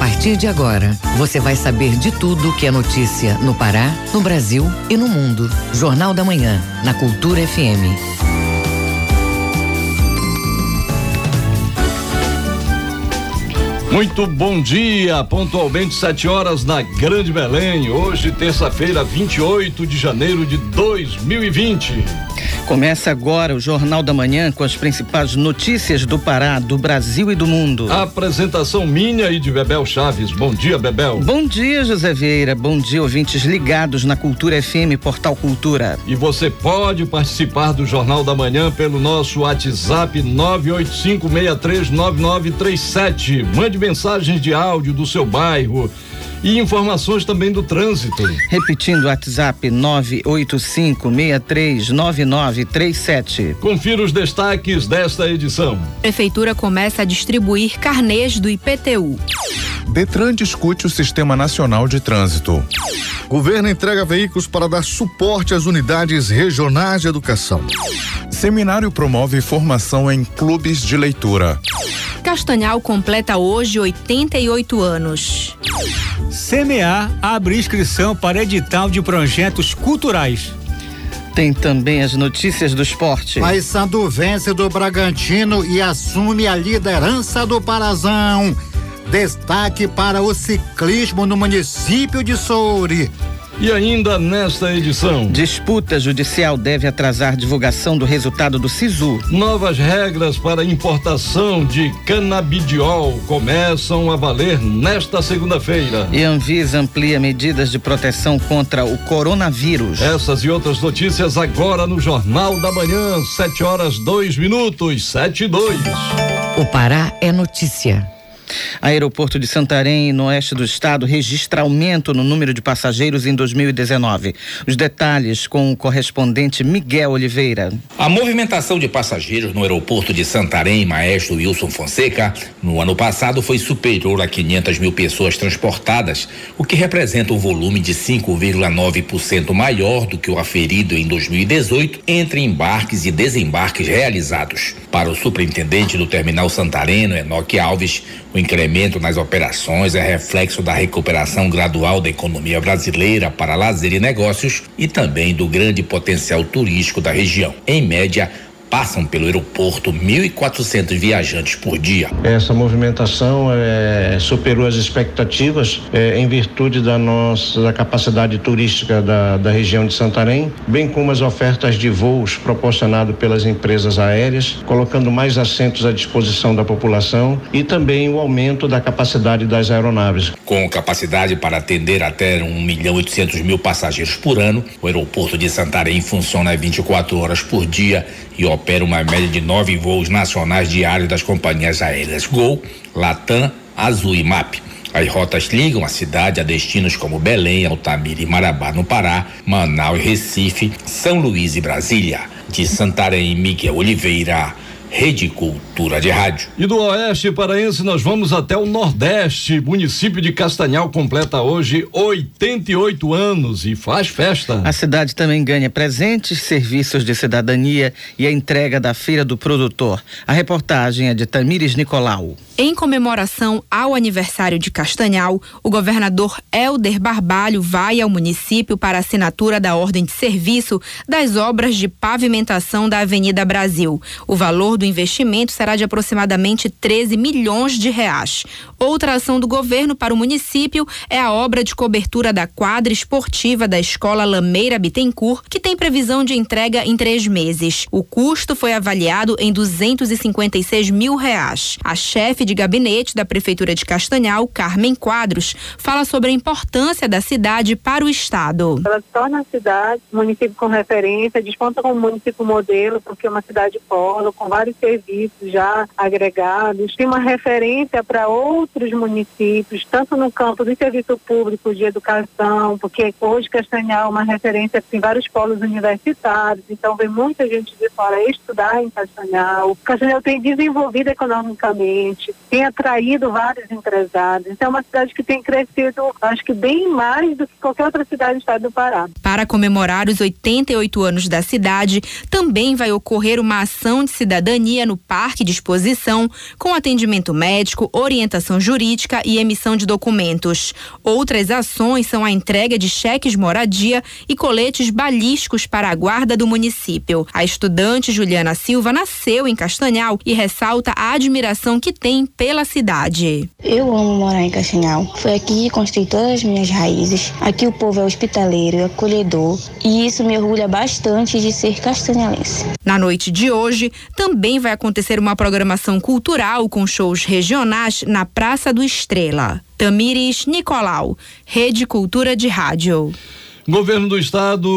partir de agora, você vai saber de tudo que é notícia no Pará, no Brasil e no mundo. Jornal da Manhã, na Cultura FM. Muito bom dia, pontualmente 7 horas na Grande Belém. Hoje, terça-feira, 28 de janeiro de 2020. Começa agora o Jornal da Manhã com as principais notícias do Pará, do Brasil e do mundo. apresentação minha e de Bebel Chaves. Bom dia, Bebel. Bom dia, José Vieira. Bom dia, ouvintes ligados na Cultura FM, Portal Cultura. E você pode participar do Jornal da Manhã pelo nosso WhatsApp 985639937. Mande mensagens de áudio do seu bairro e informações também do trânsito. Repetindo o WhatsApp 985639937. Confira os destaques desta edição. Prefeitura começa a distribuir carnês do IPTU. Detran discute o Sistema Nacional de Trânsito. Governo entrega veículos para dar suporte às unidades regionais de educação. Seminário promove formação em clubes de leitura. Castanhal completa hoje 88 anos. CMA abre inscrição para edital de projetos culturais. Tem também as notícias do esporte. Paysandu vence do Bragantino e assume a liderança do Parazão. Destaque para o ciclismo no município de Soure. E ainda nesta edição. Disputa judicial deve atrasar divulgação do resultado do SISU. Novas regras para importação de canabidiol começam a valer nesta segunda-feira. E Anvisa amplia medidas de proteção contra o coronavírus. Essas e outras notícias agora no Jornal da Manhã, 7 horas 2 minutos, 7 e 2. O Pará é notícia. Aeroporto de Santarém, no oeste do estado, registra aumento no número de passageiros em 2019. Os detalhes com o correspondente Miguel Oliveira. A movimentação de passageiros no aeroporto de Santarém, maestro Wilson Fonseca, no ano passado foi superior a 500 mil pessoas transportadas, o que representa um volume de 5,9% maior do que o aferido em 2018 entre embarques e desembarques realizados. Para o superintendente do terminal Santareno, Enoque Alves, o incremento nas operações é reflexo da recuperação gradual da economia brasileira para lazer e negócios e também do grande potencial turístico da região. Em média, passam pelo aeroporto 1.400 viajantes por dia. Essa movimentação é, superou as expectativas é, em virtude da nossa da capacidade turística da, da região de Santarém, bem como as ofertas de voos proporcionado pelas empresas aéreas, colocando mais assentos à disposição da população e também o aumento da capacidade das aeronaves. Com capacidade para atender até 1 milhão 800 mil passageiros por ano, o aeroporto de Santarém funciona 24 horas por dia e opera uma média de nove voos nacionais diários das companhias aéreas Gol, Latam, Azul e MAP. As rotas ligam a cidade a destinos como Belém, Altamira e Marabá, no Pará, Manaus e Recife, São Luís e Brasília. De Santarém, Miguel Oliveira. Rede Cultura de Rádio. E do Oeste Paraense nós vamos até o Nordeste. Município de Castanhal completa hoje 88 anos e faz festa. A cidade também ganha presentes, serviços de cidadania e a entrega da Feira do Produtor. A reportagem é de Tamires Nicolau. Em comemoração ao aniversário de Castanhal, o governador Helder Barbalho vai ao município para a assinatura da ordem de serviço das obras de pavimentação da Avenida Brasil. O valor do investimento será de aproximadamente 13 milhões de reais. Outra ação do governo para o município é a obra de cobertura da quadra esportiva da Escola Lameira Bittencourt, que tem previsão de entrega em três meses. O custo foi avaliado em 256 mil reais. A chefe de gabinete da Prefeitura de Castanhal, Carmen Quadros, fala sobre a importância da cidade para o Estado. Ela torna a cidade município com referência, desponta como município modelo, porque é uma cidade polo, com vários serviços já agregados, tem uma referência para outros municípios, tanto no campo do serviço público, de educação, porque hoje Castanhal é uma referência, tem vários polos universitários, então vem muita gente de fora estudar em Castanhal. Castanhal tem desenvolvido economicamente, tem atraído vários empresários. Então é uma cidade que tem crescido, acho que bem mais do que qualquer outra cidade do estado do Pará. Para comemorar os 88 anos da cidade, também vai ocorrer uma ação de cidadania cidadania no Parque de Exposição, com atendimento médico, orientação jurídica e emissão de documentos. Outras ações são a entrega de cheques moradia e coletes balísticos para a guarda do município. A estudante Juliana Silva nasceu em Castanhal e ressalta a admiração que tem pela cidade. Eu amo morar em Castanhal. Foi aqui que construí todas as minhas raízes. Aqui o povo é hospitaleiro, acolhedor e isso me orgulha bastante de ser castanhalense. Na noite de hoje, também vai acontecer uma programação cultural com shows regionais na Praça do Estrela. Tamires Nicolau, Rede Cultura de Rádio. Governo do Estado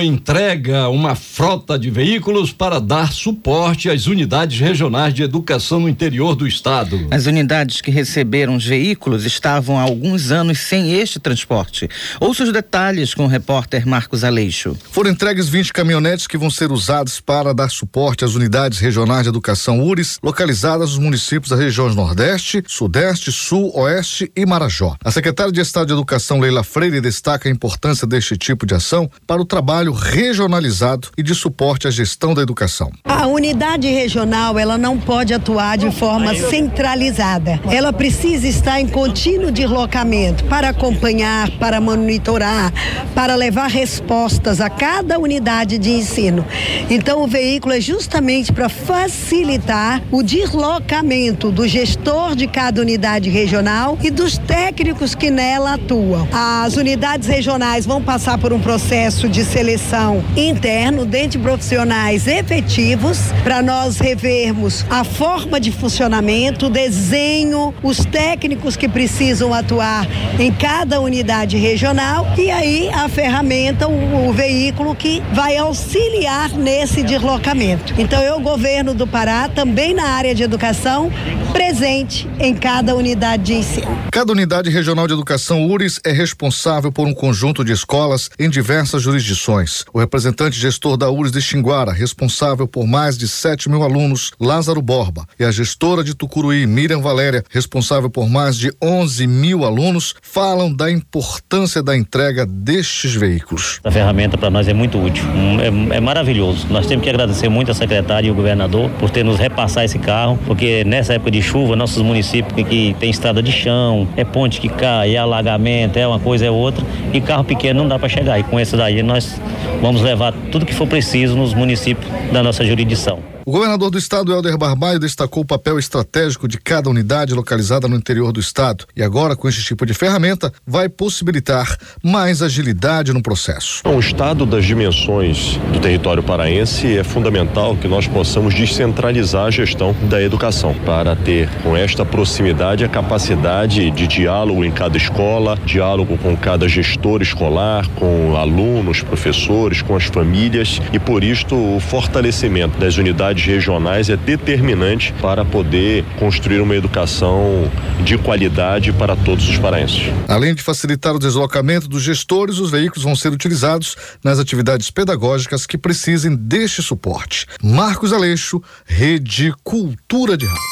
entrega uma frota de veículos para dar suporte às unidades regionais de educação no interior do Estado. As unidades que receberam os veículos estavam há alguns anos sem este transporte. Ouça os detalhes com o repórter Marcos Aleixo. Foram entregues 20 caminhonetes que vão ser usados para dar suporte às unidades regionais de educação URIS, localizadas nos municípios das regiões Nordeste, Sudeste, Sul, Oeste e Marajó. A secretária de Estado de Educação, Leila Freire, destaca a importância deste tipo de ação para o trabalho regionalizado e de suporte à gestão da educação. A unidade regional, ela não pode atuar de forma centralizada. Ela precisa estar em contínuo deslocamento para acompanhar, para monitorar, para levar respostas a cada unidade de ensino. Então, o veículo é justamente para facilitar o deslocamento do gestor de cada unidade regional e dos técnicos que nela atuam. As unidades regionais vão passar por um processo de seleção interno dentro de profissionais efetivos para nós revermos a forma de funcionamento, o desenho, os técnicos que precisam atuar em cada unidade regional e aí a ferramenta, o, o veículo que vai auxiliar nesse deslocamento. Então eu, governo do Pará, também na área de educação, presente em cada unidade de ensino. Cada unidade regional de educação URIS é responsável por um conjunto de escolas em diversas jurisdições. O representante gestor da URIS de Xinguara, responsável por mais de 7 mil alunos, Lázaro Borba, e a gestora de Tucuruí, Miriam Valéria, responsável por mais de 11 mil alunos, falam da importância da entrega destes veículos. A ferramenta para nós é muito útil, é, é, maravilhoso. Nós temos que agradecer muito a secretária e o governador por ter nos repassar esse carro, porque nessa época de chuva, nossos municípios que tem estrada de chão, é ponte que cai, é alagamento, é uma coisa, é outra, e carro pequeno não dá para chegar. E com esse daí nós vamos levar tudo que for preciso nos municípios da nossa jurisdição. O governador do estado, Helder Barbalho, destacou o papel estratégico de cada unidade localizada no interior do estado. E agora, com este tipo de ferramenta, vai possibilitar mais agilidade no processo. O estado das dimensões do território paraense é fundamental que nós possamos descentralizar a gestão da educação para ter com esta proximidade a capacidade de diálogo em cada escola, diálogo com cada gestor escolar, com alunos, professores, com as famílias e por isto o fortalecimento das unidades unidades regionais é determinante para poder construir uma educação de qualidade para todos os paraenses. Além de facilitar o deslocamento dos gestores, os veículos vão ser utilizados nas atividades pedagógicas que precisem deste suporte. Marcos Aleixo, Rede Cultura de Rádio.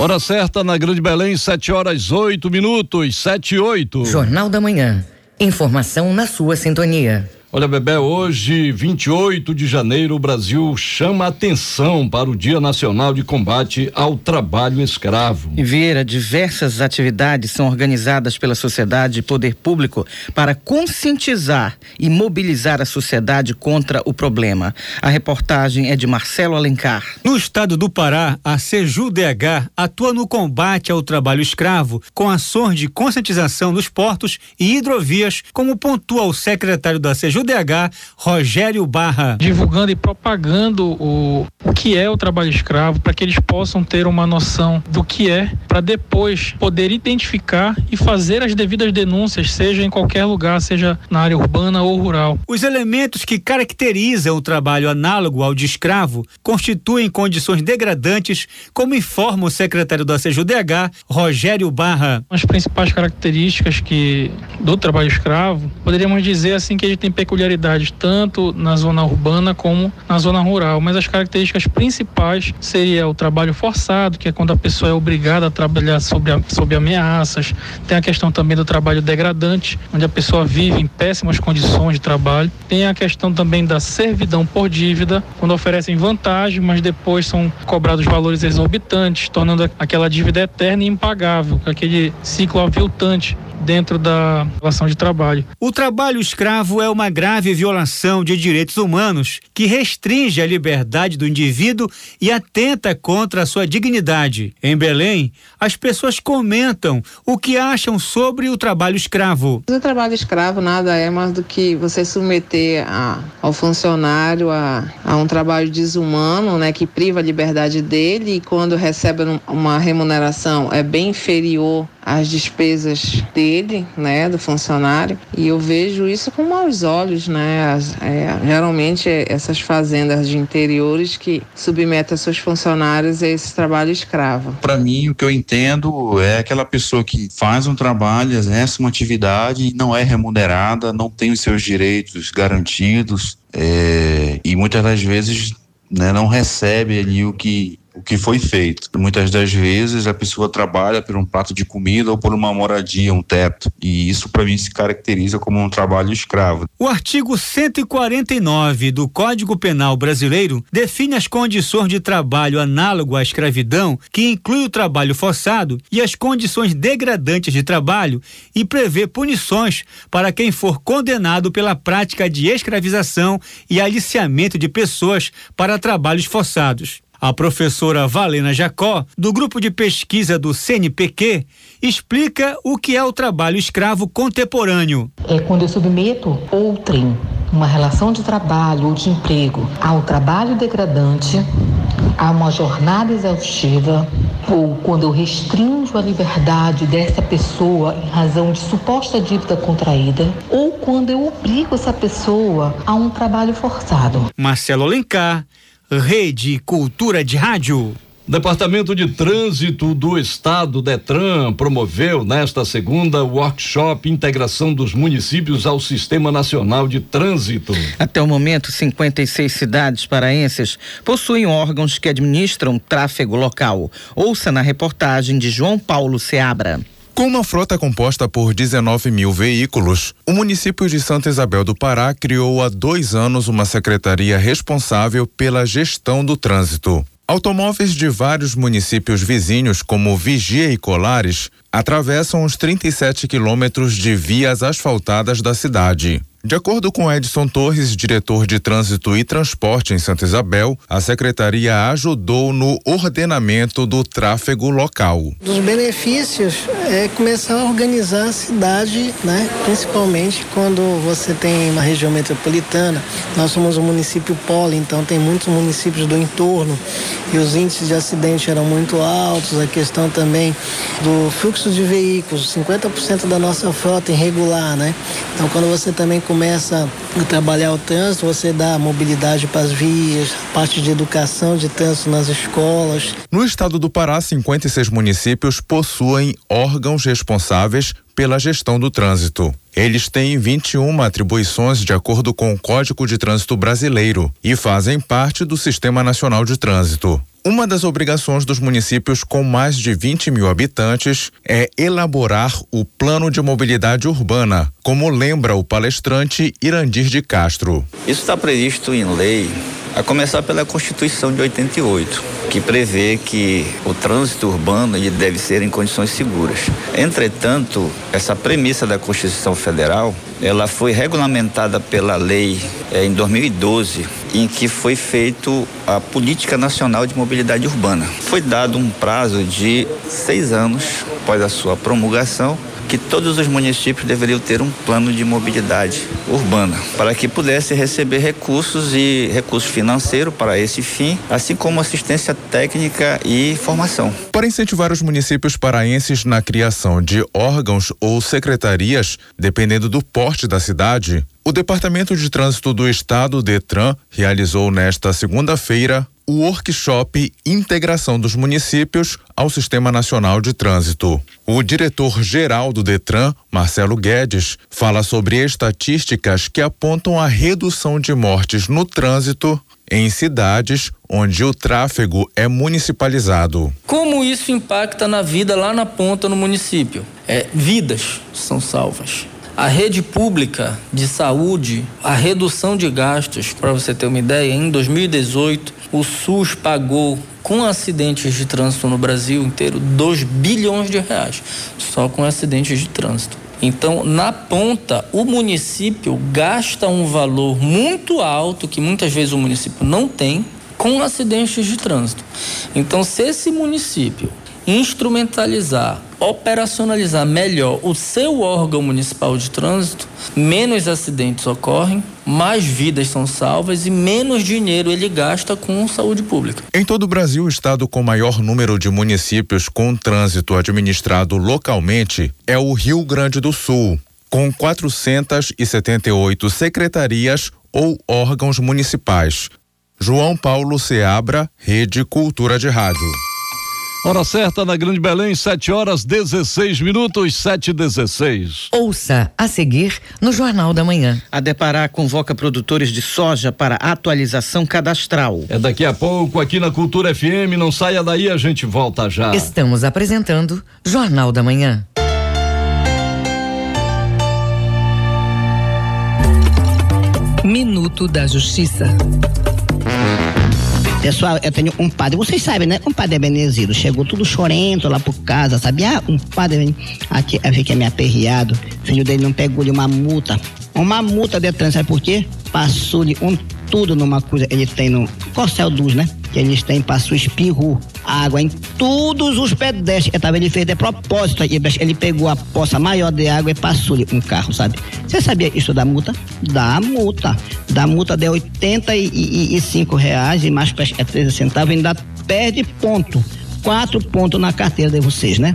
Hora certa na Grande Belém, 7 horas 8 minutos, 7 e 8. Jornal da Manhã. Informação na sua sintonia. Olha, Bebé, hoje, 28 de janeiro, o Brasil chama atenção para o Dia Nacional de Combate ao Trabalho Escravo. E Vieira, diversas atividades são organizadas pela sociedade e poder público para conscientizar e mobilizar a sociedade contra o problema. A reportagem é de Marcelo Alencar. No estado do Pará, a CEJU-DH atua no combate ao trabalho escravo com ações de conscientização nos portos e hidrovias, como pontua o secretário da CEJU DH, Rogério Barra. Divulgando e propagando o, o que é o trabalho escravo, para que eles possam ter uma noção do que é, para depois poder identificar e fazer as devidas denúncias, seja em qualquer lugar, seja na área urbana ou rural. Os elementos que caracterizam o trabalho análogo ao de escravo constituem condições degradantes, como informa o secretário da CJUDH, Rogério Barra. As principais características que do trabalho escravo, poderíamos dizer assim que ele tem peculiaridades tanto na zona urbana como na zona rural, mas as características principais seria o trabalho forçado, que é quando a pessoa é obrigada a trabalhar sob, sob ameaças. Tem a questão também do trabalho degradante, onde a pessoa vive em péssimas condições de trabalho. Tem a questão também da servidão por dívida, quando oferecem vantagem, mas depois são cobrados valores exorbitantes, tornando aquela dívida eterna e impagável, aquele ciclo aviltante dentro da relação de trabalho. O trabalho escravo é uma grave violação de direitos humanos que restringe a liberdade do indivíduo e atenta contra a sua dignidade. Em Belém, as pessoas comentam o que acham sobre o trabalho escravo. O trabalho escravo nada é mais do que você submeter a, ao funcionário a, a um trabalho desumano, né, que priva a liberdade dele e quando recebe uma remuneração é bem inferior às despesas dele, né, do funcionário, e eu vejo isso com maus olhos, né, As, é, geralmente essas fazendas de interiores que submetem seus funcionários a esse trabalho escravo. Para mim, o que eu entendo é aquela pessoa que faz um trabalho, exerce uma atividade e não é remunerada, não tem os seus direitos garantidos, é, e muitas das vezes né, não recebe ali o que o que foi feito. Muitas das vezes a pessoa trabalha por um prato de comida ou por uma moradia, um teto. E isso para mim se caracteriza como um trabalho escravo. O artigo 149 do Código Penal Brasileiro define as condições de trabalho análogo à escravidão, que inclui o trabalho forçado e as condições degradantes de trabalho e prevê punições para quem for condenado pela prática de escravização e aliciamento de pessoas para trabalhos forçados. A professora Valena Jacó, do grupo de pesquisa do CNPq, explica o que é o trabalho escravo contemporâneo. É quando eu submeto outrem, uma relação de trabalho ou de emprego, ao trabalho degradante, a uma jornada exaustiva, ou quando eu restringo a liberdade dessa pessoa em razão de suposta dívida contraída, ou quando eu obrigo essa pessoa a um trabalho forçado. Marcelo Alencar Rede Cultura de Rádio. Departamento de Trânsito do Estado, Detran, promoveu nesta segunda o workshop Integração dos Municípios ao Sistema Nacional de Trânsito. Até o momento, 56 cidades paraenses possuem órgãos que administram tráfego local. Ouça na reportagem de João Paulo Seabra. Com uma frota composta por 19 mil veículos, o município de Santa Isabel do Pará criou há dois anos uma secretaria responsável pela gestão do trânsito. Automóveis de vários municípios vizinhos, como Vigia e Colares, atravessam os 37 quilômetros de vias asfaltadas da cidade. De acordo com Edson Torres, diretor de Trânsito e Transporte em Santa Isabel, a secretaria ajudou no ordenamento do tráfego local. Dos benefícios é começar a organizar a cidade, né? Principalmente quando você tem uma região metropolitana. Nós somos um município polo, então tem muitos municípios do entorno e os índices de acidente eram muito altos. A questão também do fluxo de veículos, 50% da nossa frota irregular, né? Então quando você também começa a trabalhar o trânsito, você dá mobilidade para as vias, parte de educação de trânsito nas escolas. No estado do Pará, 56 municípios possuem órgãos responsáveis pela gestão do trânsito. Eles têm 21 atribuições de acordo com o Código de Trânsito Brasileiro e fazem parte do Sistema Nacional de Trânsito. Uma das obrigações dos municípios com mais de 20 mil habitantes é elaborar o plano de mobilidade urbana, como lembra o palestrante Irandir de Castro. Isso está previsto em lei a começar pela Constituição de 88, que prevê que o trânsito urbano deve ser em condições seguras. Entretanto, essa premissa da Constituição Federal, ela foi regulamentada pela lei é, em 2012, em que foi feito a Política Nacional de Mobilidade Urbana. Foi dado um prazo de seis anos após a sua promulgação que todos os municípios deveriam ter um plano de mobilidade urbana, para que pudesse receber recursos e recursos financeiros para esse fim, assim como assistência técnica e formação. Para incentivar os municípios paraenses na criação de órgãos ou secretarias, dependendo do porte da cidade, o Departamento de Trânsito do Estado, Detran, realizou nesta segunda-feira o workshop Integração dos Municípios ao Sistema Nacional de Trânsito. O diretor-geral do Detran, Marcelo Guedes, fala sobre estatísticas que apontam a redução de mortes no trânsito em cidades onde o tráfego é municipalizado. Como isso impacta na vida lá na ponta no município? É, vidas são salvas a rede pública de saúde, a redução de gastos, para você ter uma ideia, em 2018 o SUS pagou com acidentes de trânsito no Brasil inteiro 2 bilhões de reais, só com acidentes de trânsito. Então, na ponta, o município gasta um valor muito alto que muitas vezes o município não tem com acidentes de trânsito. Então, se esse município instrumentalizar, operacionalizar melhor o seu órgão municipal de trânsito, menos acidentes ocorrem, mais vidas são salvas e menos dinheiro ele gasta com saúde pública. Em todo o Brasil, o estado com maior número de municípios com trânsito administrado localmente é o Rio Grande do Sul, com 478 secretarias ou órgãos municipais. João Paulo Seabra, Rede Cultura de Rádio. Hora certa na Grande Belém, 7 horas 16 minutos, 7 e 16. Ouça a seguir no Jornal da Manhã. A Deparar convoca produtores de soja para atualização cadastral. É daqui a pouco aqui na Cultura FM, não saia daí, a gente volta já. Estamos apresentando Jornal da Manhã. Minuto da Justiça. Pessoal, eu tenho um padre, vocês sabem, né? Um padre Beneziro. Chegou tudo chorento lá por casa, sabe? Ah, um padre aqui, eu fiquei me aperreado. Filho dele não pegou-lhe uma multa. Uma multa de trânsito, sabe por quê? Passou-lhe um tudo numa coisa. Ele tem no Corcel dos, né? Que eles têm, passou espirro, água em todos os pedestres. Eu tava, ele fez de propósito. Ele pegou a poça maior de água e passou-lhe um carro, sabe? Você sabia isso da multa? Da multa. Da multa de 85 reais e mais é 13 centavos, ainda perde ponto. Quatro pontos na carteira de vocês, né?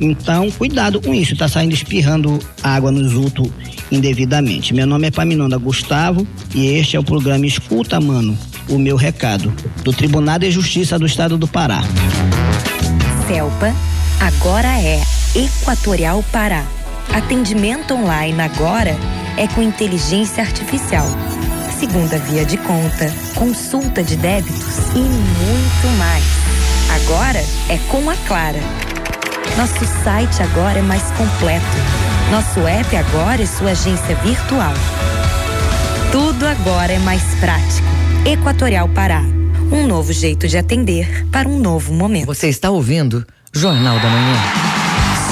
Então, cuidado com isso, tá saindo espirrando água nos outros indevidamente. Meu nome é Paminonda Gustavo e este é o programa Escuta, Mano, o meu recado, do Tribunal de Justiça do Estado do Pará. CELPA agora é Equatorial Pará. Atendimento online agora é com inteligência artificial. Segunda via de conta, consulta de débitos e muito mais. Agora é com a Clara. Nosso site agora é mais completo. Nosso app agora é sua agência virtual. Tudo agora é mais prático. Equatorial Pará. Um novo jeito de atender para um novo momento. Você está ouvindo Jornal da Manhã.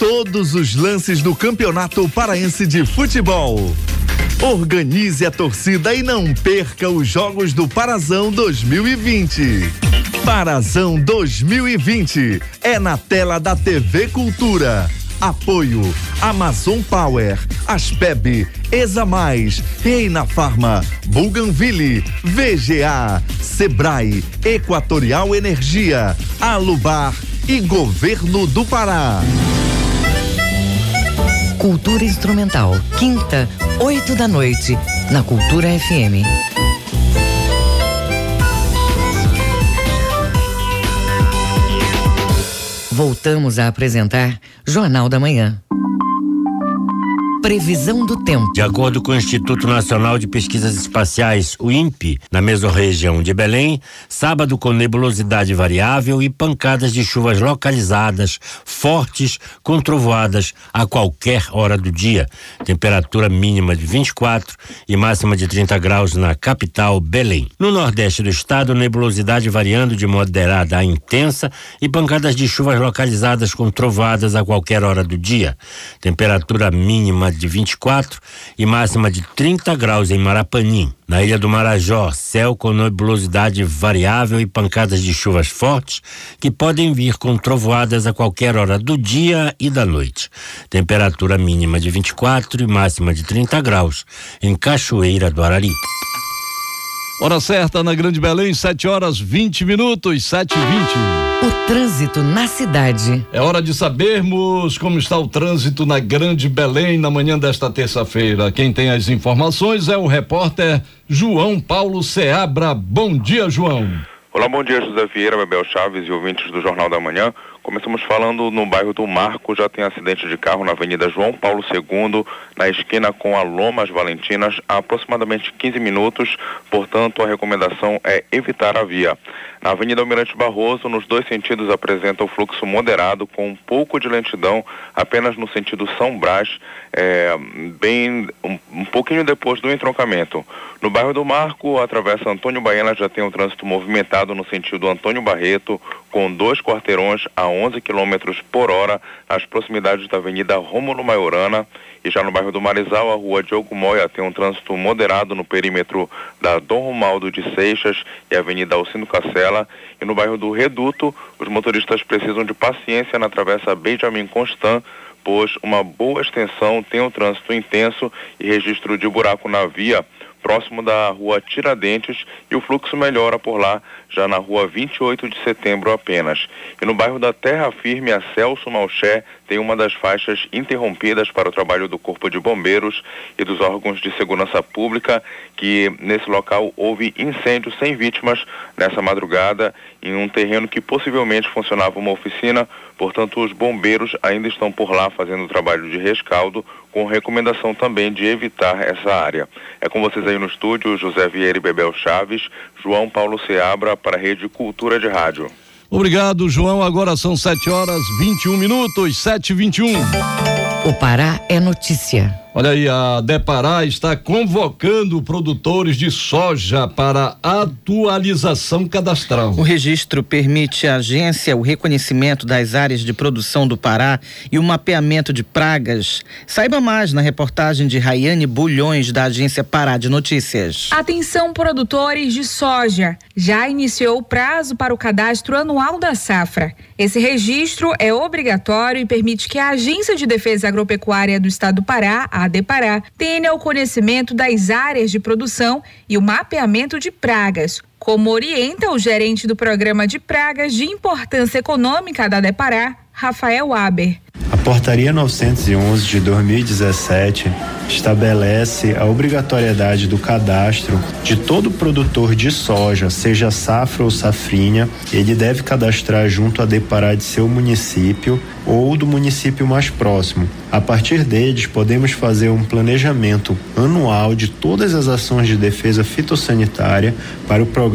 todos os lances do Campeonato Paraense de Futebol. Organize a torcida e não perca os jogos do Parazão 2020. Parazão 2020 é na tela da TV Cultura. Apoio Amazon Power, Aspeb, Exa Mais, Reina Farma, Buganville, VGA, Sebrae, Equatorial Energia, Alubar e Governo do Pará. Cultura Instrumental, quinta, oito da noite, na Cultura FM. Voltamos a apresentar Jornal da Manhã. Previsão do tempo. De acordo com o Instituto Nacional de Pesquisas Espaciais, o INPE, na mesorregião de Belém, sábado com nebulosidade variável e pancadas de chuvas localizadas, fortes, com trovoadas a qualquer hora do dia. Temperatura mínima de 24 e máxima de 30 graus na capital, Belém. No nordeste do estado, nebulosidade variando de moderada a intensa e pancadas de chuvas localizadas com trovoadas a qualquer hora do dia. Temperatura mínima mínima de 24 e máxima de 30 graus em Marapanim. Na Ilha do Marajó, céu com nebulosidade variável e pancadas de chuvas fortes que podem vir com trovoadas a qualquer hora do dia e da noite. Temperatura mínima de 24 e máxima de 30 graus em Cachoeira do Arari. Hora certa na Grande Belém, 7 horas 20 minutos, 7 e 20. O trânsito na cidade. É hora de sabermos como está o trânsito na Grande Belém na manhã desta terça-feira. Quem tem as informações é o repórter João Paulo Seabra. Bom dia, João. Olá, bom dia, José Vieira, Bebel Chaves e ouvintes do Jornal da Manhã. Começamos falando no bairro do Marco, já tem acidente de carro na Avenida João Paulo II, na esquina com a Lomas Valentinas, há aproximadamente 15 minutos, portanto a recomendação é evitar a via. Na Avenida Almirante Barroso, nos dois sentidos apresenta o fluxo moderado, com um pouco de lentidão, apenas no sentido São Brás, é, bem um, um, pouquinho depois do entroncamento. No bairro do Marco, a travessa Antônio Baena já tem um trânsito movimentado no sentido Antônio Barreto, com dois quarteirões a 11 km por hora nas proximidades da Avenida Rômulo Maiorana e já no bairro do Marizal, a rua Diogo Moia tem um trânsito moderado no perímetro da Dom Romaldo de Seixas e Avenida Alcindo Cacela e no bairro do Reduto, os motoristas precisam de paciência na travessa Benjamin Constant pois uma boa extensão tem um trânsito intenso e registro de buraco na via próximo da rua Tiradentes e o fluxo melhora por lá, já na rua 28 de setembro apenas. E no bairro da Terra Firme, a Celso Malché tem uma das faixas interrompidas para o trabalho do Corpo de Bombeiros e dos órgãos de segurança pública, que nesse local houve incêndio sem vítimas nessa madrugada em um terreno que possivelmente funcionava uma oficina, portanto os bombeiros ainda estão por lá fazendo o trabalho de rescaldo, com recomendação também de evitar essa área. É com vocês aí no estúdio, José Vieira e Bebel Chaves, João Paulo Seabra para a Rede Cultura de Rádio. Obrigado, João. Agora são 7 horas 21 minutos, 7 e 21. O Pará é notícia. Olha aí, a Depará está convocando produtores de soja para atualização cadastral. O registro permite à agência o reconhecimento das áreas de produção do Pará e o mapeamento de pragas. Saiba mais na reportagem de Rayane Bulhões, da agência Pará de Notícias. Atenção, produtores de soja. Já iniciou o prazo para o cadastro anual da safra. Esse registro é obrigatório e permite que a Agência de Defesa Agropecuária do Estado do Pará, a ADEPARÁ, tenha o conhecimento das áreas de produção e o mapeamento de pragas, como orienta o gerente do Programa de Pragas de Importância Econômica da ADEPARÁ, Rafael Aber. A Portaria 911 de 2017 estabelece a obrigatoriedade do cadastro de todo produtor de soja, seja safra ou safrinha. Ele deve cadastrar junto a Depará de seu município ou do município mais próximo. A partir deles, podemos fazer um planejamento anual de todas as ações de defesa fitossanitária para o Programa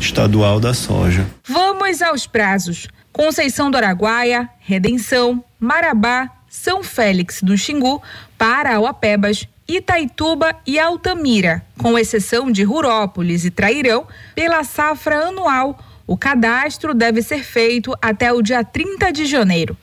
Estadual da Soja. Vamos aos prazos. Conceição do Araguaia, Redenção, Marabá, São Félix do Xingu, Parauapebas, Itaituba e Altamira, com exceção de Rurópolis e Trairão, pela safra anual. O cadastro deve ser feito até o dia 30 de janeiro.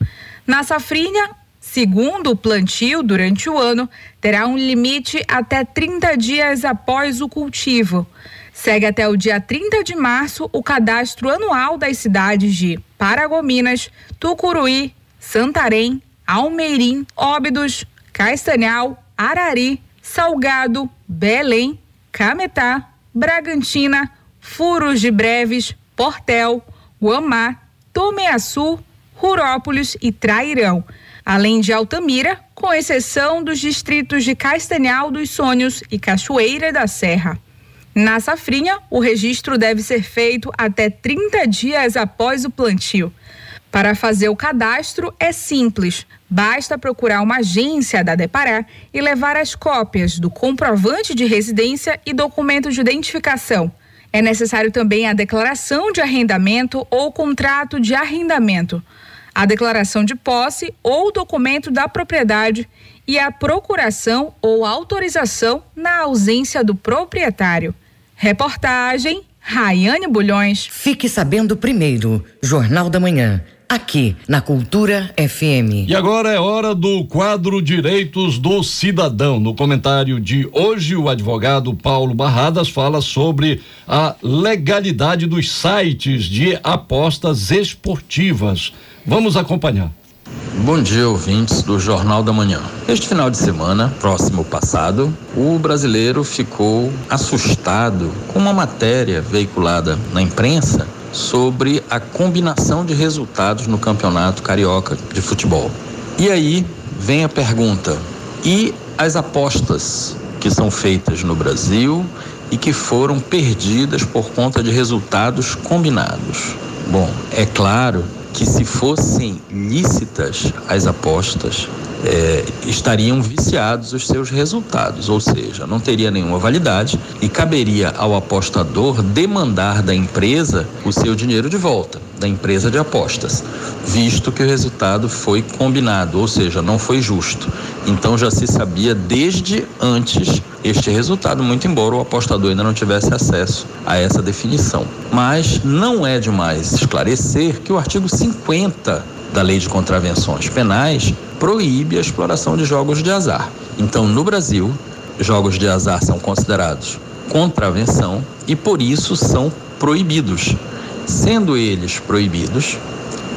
Na safrinha, segundo o plantio durante o ano, terá um limite até 30 dias após o cultivo. Segue até o dia 30 de março o cadastro anual das cidades de Paragominas, Tucuruí, Santarém, Almeirim, Óbidos, Castanhal, Arari, Salgado, Belém, Cametá, Bragantina, Furos de Breves, Portel, Guamá, Tomeaçu, Rurópolis e Trairão, além de Altamira, com exceção dos distritos de Castanhal dos Sonhos e Cachoeira da Serra. Na safrinha, o registro deve ser feito até 30 dias após o plantio. Para fazer o cadastro é simples, basta procurar uma agência da Depará e levar as cópias do comprovante de residência e documento de identificação. É necessário também a declaração de arrendamento ou contrato de arrendamento, a declaração de posse ou documento da propriedade e a procuração ou autorização na ausência do proprietário. Reportagem Raiane Bulhões. Fique sabendo primeiro, Jornal da Manhã. aqui na Cultura FM. E agora é hora do quadro Direitos do Cidadão. No comentário de hoje, o advogado Paulo Barradas fala sobre a legalidade dos sites de apostas esportivas. Vamos acompanhar. Bom dia, ouvintes do Jornal da Manhã. Este final de semana, próximo passado, o brasileiro ficou assustado com uma matéria veiculada na imprensa sobre a combinação de resultados no Campeonato Carioca de Futebol. E aí vem a pergunta: e as apostas que são feitas no Brasil e que foram perdidas por conta de resultados combinados? Bom, é claro que se fossem lícitas as apostas, é, estariam viciados os seus resultados, ou seja, não teria nenhuma validade e caberia ao apostador demandar da empresa o seu dinheiro de volta, da empresa de apostas, visto que o resultado foi combinado, ou seja, não foi justo. Então já se sabia desde antes este resultado, muito embora o apostador ainda não tivesse acesso a essa definição. Mas não é demais esclarecer que o artigo 50 da Lei de Contravenções Penais proíbe a exploração de jogos de azar. Então, no Brasil, jogos de azar são considerados contravenção e por isso são proibidos. Sendo eles proibidos,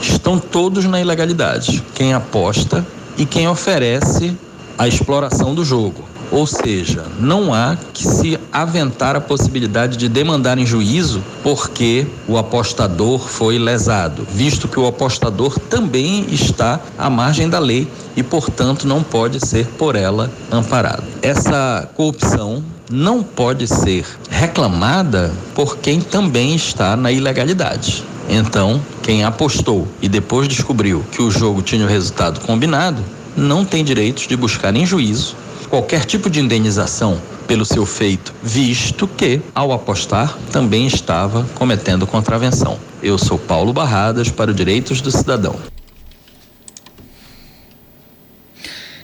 estão todos na ilegalidade. Quem aposta e quem oferece a exploração do jogo. Ou seja, não há que se aventar a possibilidade de demandar em juízo porque o apostador foi lesado, visto que o apostador também está à margem da lei e, portanto, não pode ser por ela amparado. Essa corrupção não pode ser reclamada por quem também está na ilegalidade. Então, quem apostou e depois descobriu que o jogo tinha o resultado combinado, não tem direito de buscar em juízo qualquer tipo de indenização pelo seu feito, visto que, ao apostar, também estava cometendo contravenção. Eu sou Paulo Barradas para o Direitos do Cidadão.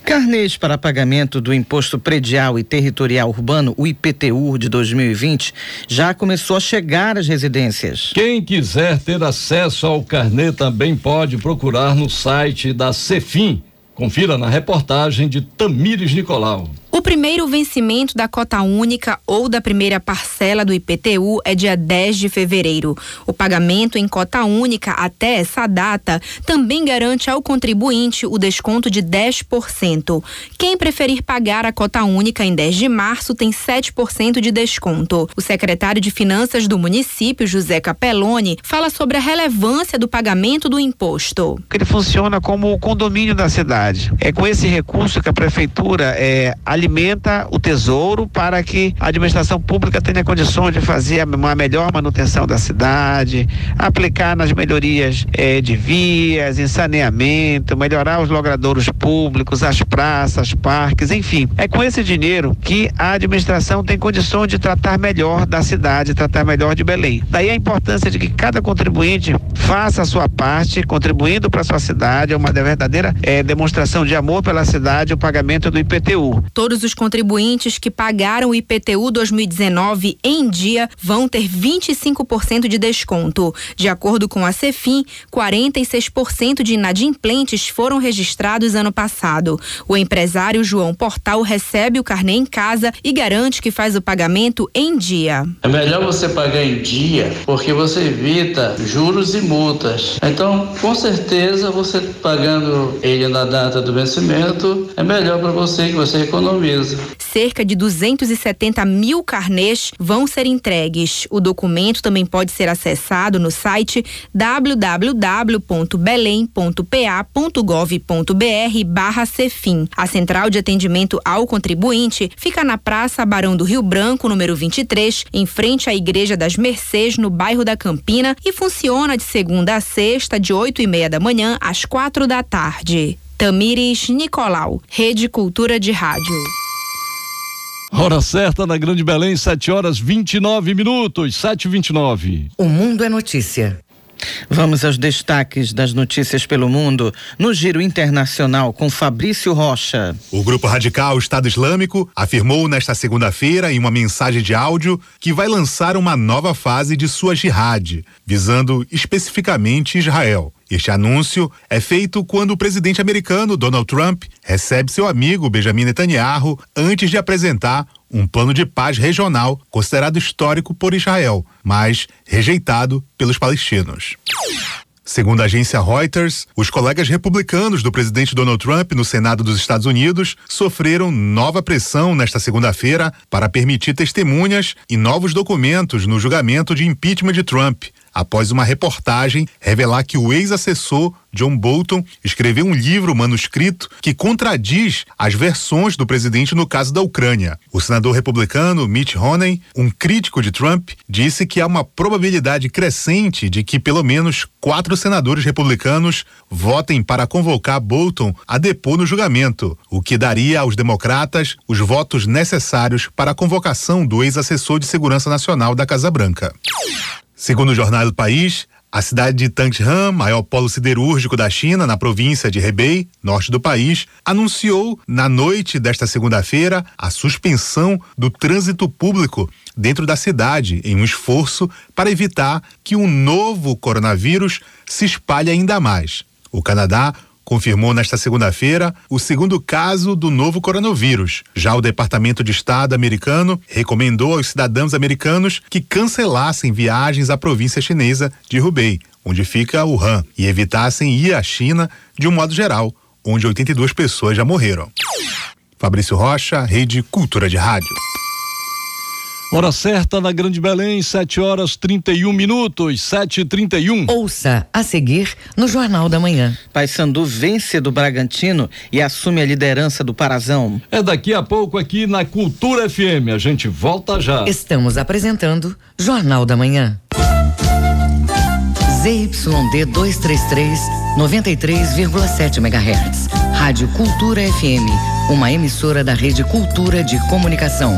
Carnês para pagamento do Imposto Predial e Territorial Urbano, o IPTU de 2020, já começou a chegar às residências. Quem quiser ter acesso ao carnê também pode procurar no site da Cefim. Confira na reportagem de Tamires Nicolau. O primeiro vencimento da cota única ou da primeira parcela do IPTU é dia 10 de fevereiro. O pagamento em cota única até essa data também garante ao contribuinte o desconto de 10%. Quem preferir pagar a cota única em 10 de março tem 7% de desconto. O secretário de Finanças do município, José Capelloni, fala sobre a relevância do pagamento do imposto. Ele funciona como o condomínio da cidade. É com esse recurso que a prefeitura é, alimenta o tesouro para que a administração pública tenha condições de fazer uma melhor manutenção da cidade, aplicar nas melhorias eh, de vias, em saneamento, melhorar os logradouros públicos, as praças, parques, enfim. É com esse dinheiro que a administração tem condições de tratar melhor da cidade, tratar melhor de Belém. Daí a importância de que cada contribuinte faça a sua parte, contribuindo para a sua cidade, é uma verdadeira eh, demonstração de amor pela cidade, o pagamento do IPTU. Todos os contribuintes que pagaram o IPTU 2019 em dia vão ter 25% de desconto. De acordo com a Cefim, 46% de inadimplentes foram registrados ano passado. O empresário João Portal recebe o carnê em casa e garante que faz o pagamento em dia. É melhor você pagar em dia porque você evita juros e multas. Então, com certeza, você pagando ele na data do vencimento é melhor para você que você economiza Cerca de 270 mil carnês vão ser entregues. O documento também pode ser acessado no site www.belém.pa.gov.br barra Cefim. A central de atendimento ao contribuinte fica na Praça Barão do Rio Branco, número 23, em frente à Igreja das Mercês, no bairro da Campina, e funciona de segunda a sexta, de 8 e meia da manhã às quatro da tarde. Tamires Nicolau, Rede Cultura de Rádio. Hora certa na Grande Belém, 7 horas 29 minutos, 7 e 29 O mundo é notícia. Vamos aos destaques das notícias pelo mundo no Giro Internacional com Fabrício Rocha. O grupo radical Estado Islâmico afirmou nesta segunda-feira em uma mensagem de áudio que vai lançar uma nova fase de sua jihad, visando especificamente Israel. Este anúncio é feito quando o presidente americano Donald Trump recebe seu amigo Benjamin Netanyahu antes de apresentar um plano de paz regional considerado histórico por Israel, mas rejeitado pelos palestinos. Segundo a agência Reuters, os colegas republicanos do presidente Donald Trump no Senado dos Estados Unidos sofreram nova pressão nesta segunda-feira para permitir testemunhas e novos documentos no julgamento de impeachment de Trump, após uma reportagem revelar que o ex-assessor John Bolton escreveu um livro manuscrito que contradiz as versões do presidente no caso da Ucrânia. O senador republicano Mitch Romney, um crítico de Trump, disse que há uma probabilidade crescente de que pelo menos quatro senadores republicanos votem para convocar Bolton a depor no julgamento, o que daria aos democratas os votos necessários para a convocação do ex-assessor de segurança nacional da Casa Branca. Segundo o jornal do País, a cidade de Tangshan, maior polo siderúrgico da China, na província de Hebei, norte do país, anunciou na noite desta segunda-feira a suspensão do trânsito público dentro da cidade, em um esforço para evitar que o novo coronavírus se espalhe ainda mais. O Canadá confirmou nesta segunda-feira o segundo caso do novo coronavírus. Já o Departamento de Estado americano recomendou aos cidadãos americanos que cancelassem viagens à província chinesa de Hubei, onde fica Wuhan, e evitassem ir à China de um modo geral, onde 82 pessoas já morreram. Fabrício Rocha, Rede Cultura de Rádio. Hora certa na Grande Belém, 7 horas 31 minutos, 7 e 31 Ouça a seguir no Jornal da Manhã. Paysandu vence do Bragantino e assume a liderança do Parazão. É daqui a pouco aqui na Cultura FM. A gente volta já. Estamos apresentando Jornal da Manhã. ZYD 233, 93,7 MHz. Rádio Cultura FM, uma emissora da Rede Cultura de Comunicação.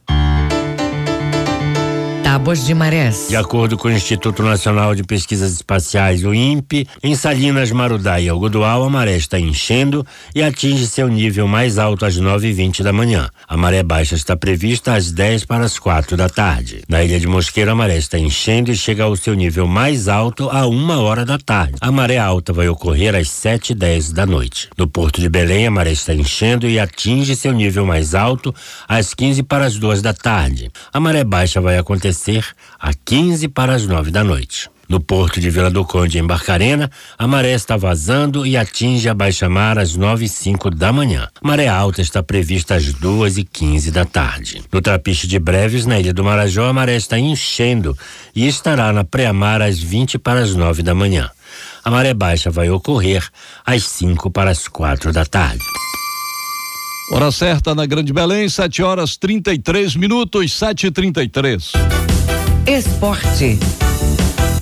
Tábuas de marés. De acordo com o Instituto Nacional de Pesquisas Espaciais, o INPE, em Salinas, Marudá e Algodual, a maré está enchendo e atinge seu nível mais alto às 9h20 da manhã. A maré baixa está prevista às 10 para as 4 da tarde. Na ilha de Mosqueiro, a maré está enchendo e chega ao seu nível mais alto a uma hora da tarde. A maré alta vai ocorrer às 7 e 10 da noite. No Porto de Belém, a maré está enchendo e atinge seu nível mais alto às 15 para as 2 da tarde. A maré baixa vai acontecer a 15 para as 9 da noite. No porto de Vila do Conde, em Barcarena, a maré está vazando e atinge a baixa-mar às 9 e 5 da manhã. Maré alta está prevista às 2 e 15 da tarde. No Trapiche de Breves, na Ilha do Marajó, a maré está enchendo e estará na pré-mar às 20 para as 9 da manhã. A maré baixa vai ocorrer às 5 para as 4 da tarde. Hora certa na Grande Belém, 7 horas 33 minutos, 7 e 33 Esporte.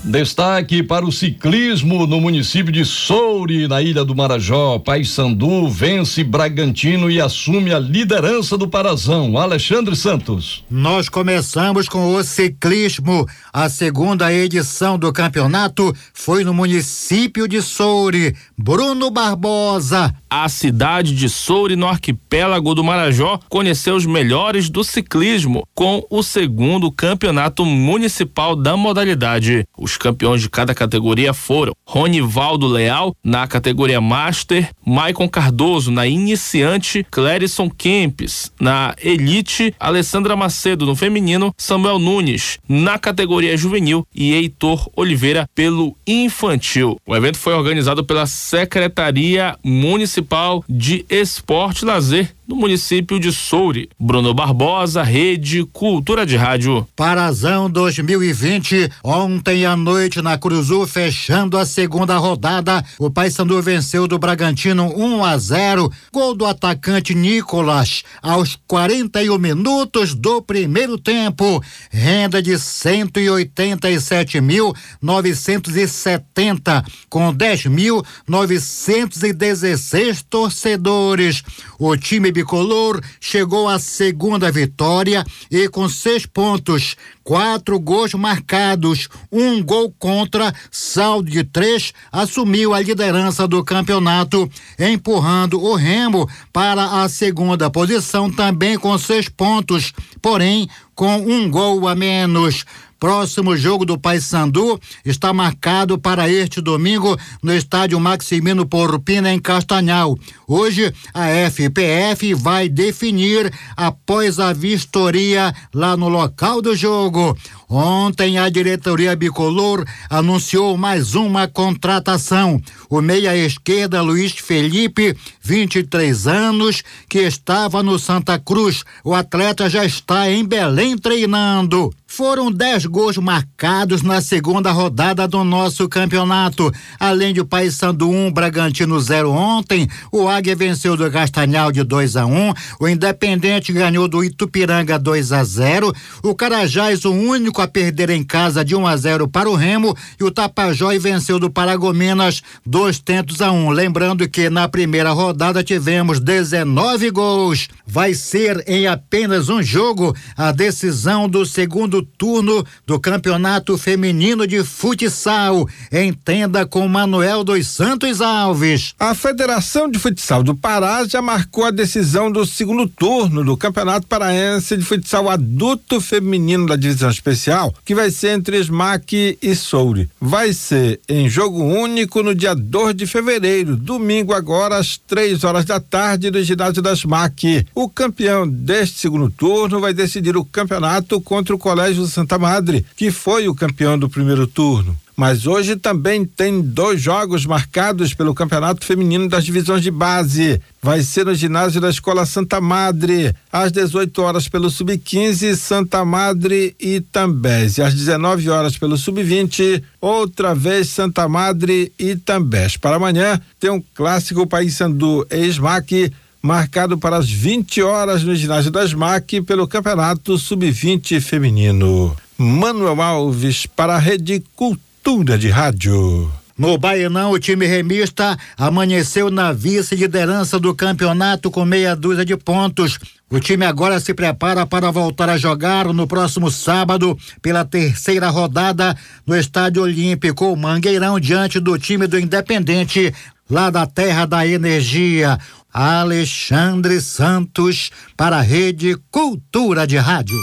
Destaque para o ciclismo no município de Soure, na Ilha do Marajó. Paysandu vence Bragantino e assume a liderança do Parazão. Alexandre Santos. Nós começamos com o ciclismo. A segunda edição do campeonato foi no município de Soure. Bruno Barbosa. A cidade de Soure, no arquipélago do Marajó, conheceu os melhores do ciclismo com o segundo campeonato municipal da modalidade. Os campeões de cada categoria foram Ronivaldo Leal na categoria Master, Maicon Cardoso na iniciante, Clérison Kempes na elite, Alessandra Macedo no feminino, Samuel Nunes na categoria juvenil e Heitor Oliveira pelo infantil. O evento foi organizado pela Secretaria Municipal de Esporte e Lazer do município de Soure. Bruno Barbosa, Rede Cultura de Rádio. Parazão 2020, ontem à noite na Cruzul, fechando a segunda rodada, o Paysandu venceu do Bragantino 1 a 0, gol do atacante Nicolas aos 41 minutos do primeiro tempo. Renda de 187.970 com 10.916 torcedores. O time bicolor chegou à segunda vitória e com seis pontos, quatro gols marcados, um gol contra, saldo de três, assumiu a liderança do campeonato, empurrando o Remo para a segunda posição também com seis pontos, porém com um gol a menos. Próximo jogo do Paysandu está marcado para este domingo no estádio Maximino Porpina, em Castanhal. Hoje, a FPF vai definir após a vistoria lá no local do jogo. Ontem, a diretoria bicolor anunciou mais uma contratação. O meia-esquerda Luiz Felipe, 23 anos, que estava no Santa Cruz. O atleta já está em Belém treinando. Foram 10 gols marcados na segunda rodada do nosso campeonato. Além de o Paysandu 1, Bragantino 0 ontem, o Águia venceu do Castanhal de 2 a 1, o Independente ganhou do Itupiranga 2 a 0, o Carajás o único a perder em casa de 1 a 0 para o Remo e o Tapajós venceu do Paragominas dois tentos a um. Lembrando que na primeira rodada tivemos 19 gols. Vai ser em apenas um jogo a decisão do segundo turno do Campeonato Feminino de Futsal. Entenda com Manuel dos Santos Alves. A Federação de Futsal do Pará já marcou a decisão do segundo turno do Campeonato Paraense de Futsal Adulto Feminino da Divisão Especial, que vai ser entre SMAC e Soure. Vai ser em jogo único no dia 2 de fevereiro, domingo agora às três horas da tarde no ginásio da SMAC. O campeão deste segundo turno vai decidir o campeonato contra o Colégio Santa Madre, que foi o campeão do primeiro turno. Mas hoje também tem dois jogos marcados pelo Campeonato Feminino das Divisões de Base. Vai ser no ginásio da Escola Santa Madre, às 18 horas pelo Sub-15, Santa Madre e Tambés. E às 19 horas pelo Sub-20, outra vez Santa Madre e Tambés. Para amanhã tem um clássico Paysandu Esmac marcado para as 20 horas no ginásio da SMAC pelo Campeonato Sub-20 Feminino. Manuel Alves para a Rede Cultura de Rádio. No Baianão, o time remista amanheceu na vice-liderança do campeonato com meia dúzia de pontos. O time agora se prepara para voltar a jogar no próximo sábado pela terceira rodada no Estádio Olímpico Mangueirão diante do time do Independente lá da Terra da Energia. Alexandre Santos para a Rede Cultura de Rádio.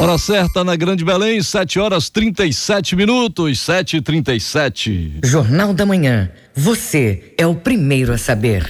Hora certa na Grande Belém, 7 horas 37 minutos, 7 e 37 Jornal da Manhã. Você é o primeiro a saber.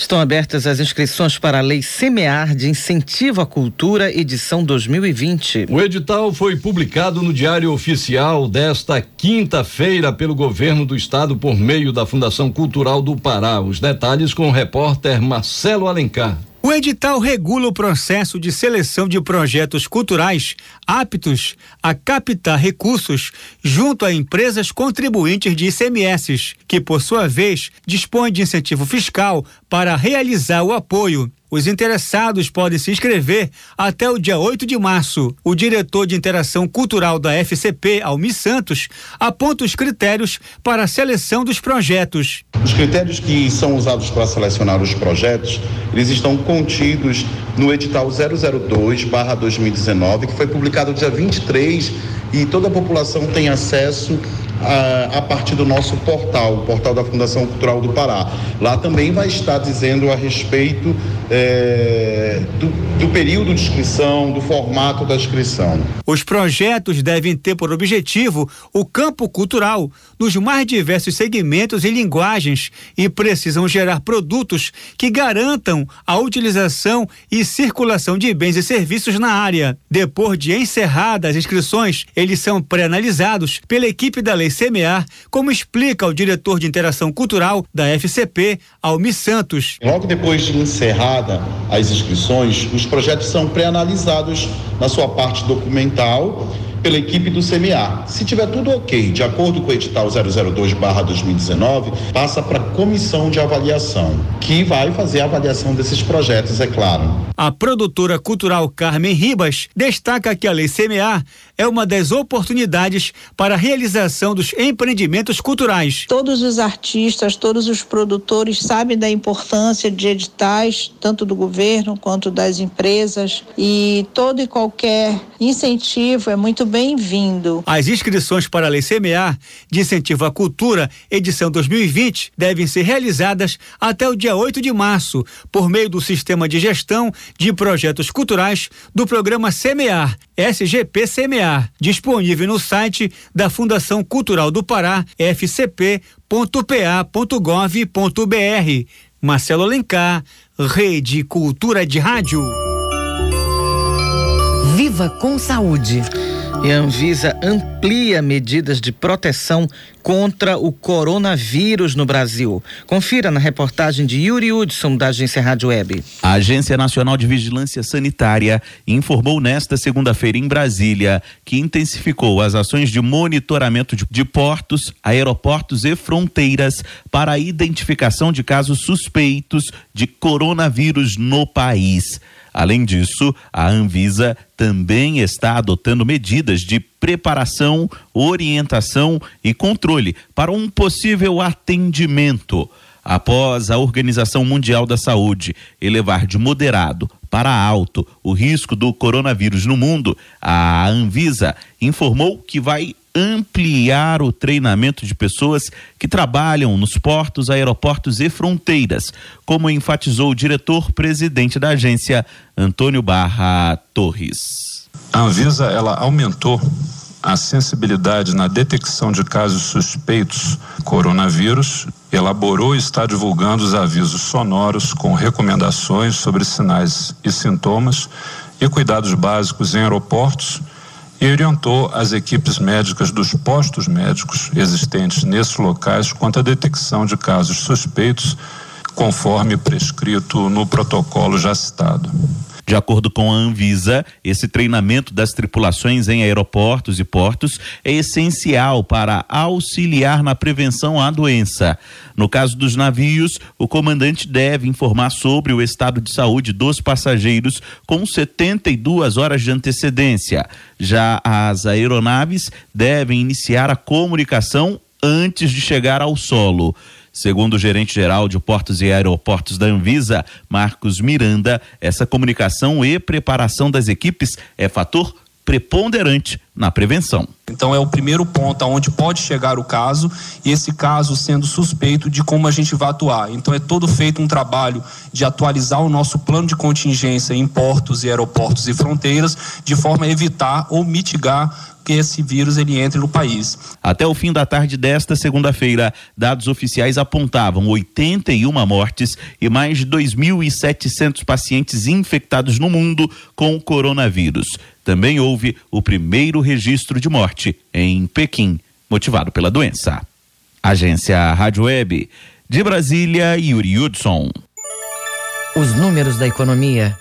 Estão abertas as inscrições para a Lei Semear de Incentivo à Cultura, edição 2020. O edital foi publicado no Diário Oficial desta quinta-feira pelo governo do estado por meio da Fundação Cultural do Pará. Os detalhes com o repórter Marcelo Alencar. O edital regula o processo de seleção de projetos culturais aptos a captar recursos junto a empresas contribuintes de ICMS, que, por sua vez, dispõem de incentivo fiscal para realizar o apoio. Os interessados podem se inscrever até o dia 8 de março. O diretor de Interação Cultural da FCP, Almi Santos, aponta os critérios para a seleção dos projetos. Os critérios que são usados para selecionar os projetos, eles estão contidos no edital 002/2019, que foi publicado dia 23 e toda a população tem acesso a, a, partir do nosso portal, o portal da Fundação Cultural do Pará. Lá também vai estar dizendo a respeito é, do, do período de inscrição, do formato da inscrição. Os projetos devem ter por objetivo o campo cultural nos mais diversos segmentos e linguagens e precisam gerar produtos que garantam a utilização e circulação de bens e serviços na área. Depois de encerradas as inscrições, eles são pré-analisados pela equipe da Lei Semear, como explica o diretor de Interação Cultural da FCP, Almi Santos. Logo depois de encerrada as inscrições, os projetos são pré-analisados na sua parte documental pela equipe do CMA. Se tiver tudo ok, de acordo com o edital 002/2019, passa para a comissão de avaliação, que vai fazer a avaliação desses projetos, é claro. A produtora cultural Carmen Ribas destaca que a Lei CMA é uma das oportunidades para a realização dos empreendimentos culturais. Todos os artistas, todos os produtores sabem da importância de editais, tanto do governo quanto das empresas, e todo e qualquer incentivo é muito bem-vindo. As inscrições para a Lei CMA de Incentivo à Cultura, edição 2020, devem ser realizadas até o dia 8 de março, por meio do Sistema de Gestão de Projetos Culturais do Programa CMA, SGP CMA, disponível no site da Fundação Cultural do Pará, fcp.pa.gov.br. Marcelo Alencar, Rede Cultura de Rádio. Viva com saúde. E a Anvisa amplia medidas de proteção contra o coronavírus no Brasil. Confira na reportagem de Yuri Hudson, da Agência Rádio Web. A Agência Nacional de Vigilância Sanitária informou nesta segunda-feira em Brasília que intensificou as ações de monitoramento de, portos, aeroportos e fronteiras para a identificação de casos suspeitos de coronavírus no país. Além disso, a Anvisa também está adotando medidas de preparação, orientação e controle para um possível atendimento. Após a Organização Mundial da Saúde elevar de moderado para alto o risco do coronavírus no mundo, a Anvisa informou que vai ampliar o treinamento de pessoas que trabalham nos portos, aeroportos e fronteiras, como enfatizou o diretor-presidente da agência, Antônio Barra Torres. A Anvisa ela aumentou a sensibilidade na detecção de casos suspeitos coronavírus, elaborou e está divulgando os avisos sonoros com recomendações sobre sinais e sintomas e cuidados básicos em aeroportos e orientou as equipes médicas dos postos médicos existentes nesses locais quanto à detecção de casos suspeitos, conforme prescrito no protocolo já citado. De acordo com a Anvisa, esse treinamento das tripulações em aeroportos e portos é essencial para auxiliar na prevenção à doença. No caso dos navios, o comandante deve informar sobre o estado de saúde dos passageiros com 72 horas de antecedência. Já as aeronaves devem iniciar a comunicação antes de chegar ao solo. Segundo o gerente geral de portos e aeroportos da Anvisa, Marcos Miranda, essa comunicação e preparação das equipes é fator preponderante na prevenção. Então é o primeiro ponto aonde pode chegar o caso e esse caso sendo suspeito de como a gente vai atuar. Então é todo feito um trabalho de atualizar o nosso plano de contingência em portos e aeroportos e fronteiras de forma a evitar ou mitigar que esse vírus ele entre no país. Até o fim da tarde desta segunda-feira, dados oficiais apontavam 81 mortes e mais de 2.700 pacientes infectados no mundo com o coronavírus. Também houve o primeiro registro de morte em Pequim, motivado pela doença. Agência Rádio Web de Brasília, Yuri Hudson. Os números da economia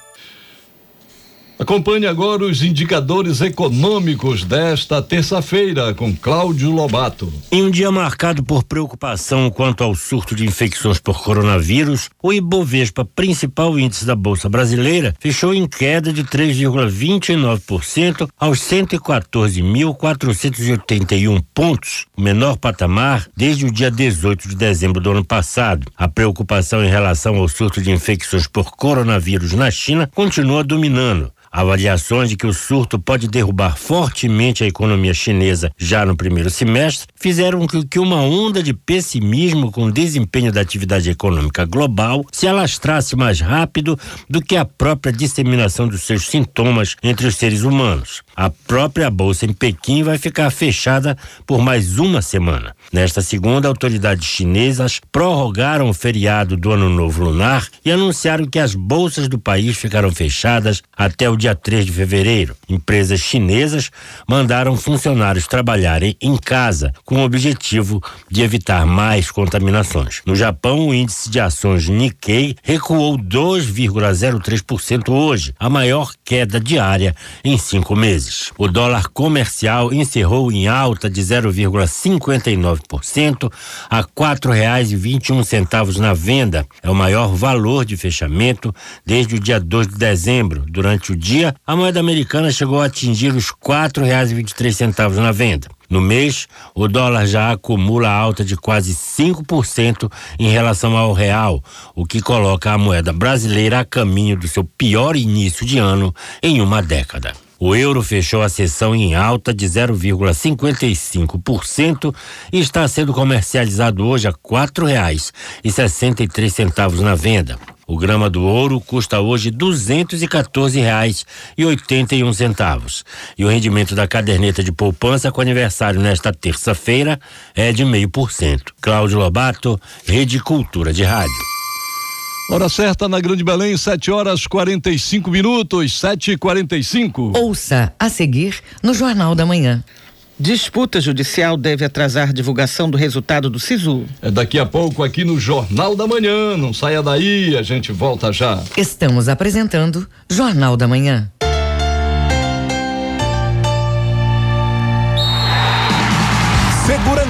Acompanhe agora os indicadores econômicos desta terça-feira com Cláudio Lobato. Em um dia marcado por preocupação quanto ao surto de infecções por coronavírus, o Ibovespa, principal índice da Bolsa Brasileira, fechou em queda de 3,29% aos 114.481 pontos, o menor patamar desde o dia 18 de dezembro do ano passado. A preocupação em relação ao surto de infecções por coronavírus na China continua dominando. Avaliações de que o surto pode derrubar fortemente a economia chinesa já no primeiro semestre fizeram com que uma onda de pessimismo com o desempenho da atividade econômica global se alastrasse mais rápido do que a própria disseminação dos seus sintomas entre os seres humanos. A própria bolsa em Pequim vai ficar fechada por mais uma semana. Nesta segunda, autoridades chinesas prorrogaram o feriado do Ano Novo Lunar e anunciaram que as bolsas do país ficarão fechadas até o dia 3 de fevereiro. Empresas chinesas mandaram funcionários trabalharem em casa com o objetivo de evitar mais contaminações. No Japão, o índice de ações Nikkei recuou 2,03% hoje, a maior queda diária em cinco meses. O dólar comercial encerrou em alta de 0,59% a um centavos na venda. É o maior valor de fechamento desde o dia 2 de dezembro. Durante o dia, a moeda americana chegou a atingir os três centavos na venda. No mês, o dólar já acumula alta de quase 5% em relação ao real, o que coloca a moeda brasileira a caminho do seu pior início de ano em uma década. O euro fechou a sessão em alta de 0,55% e está sendo comercializado hoje a três centavos na venda. O grama do ouro custa hoje duzentos e quatorze reais e oitenta e um centavos. E o rendimento da caderneta de poupança com aniversário nesta terça-feira é de meio por cento. Cláudio Lobato, Rede Cultura de Rádio. Hora certa na Grande Belém, 7 horas 45 minutos, 7 e 45 Ouça a seguir no Jornal da Manhã. Disputa judicial deve atrasar divulgação do resultado do SISU. É daqui a pouco aqui no Jornal da Manhã. Não saia daí, a gente volta já. Estamos apresentando Jornal da Manhã.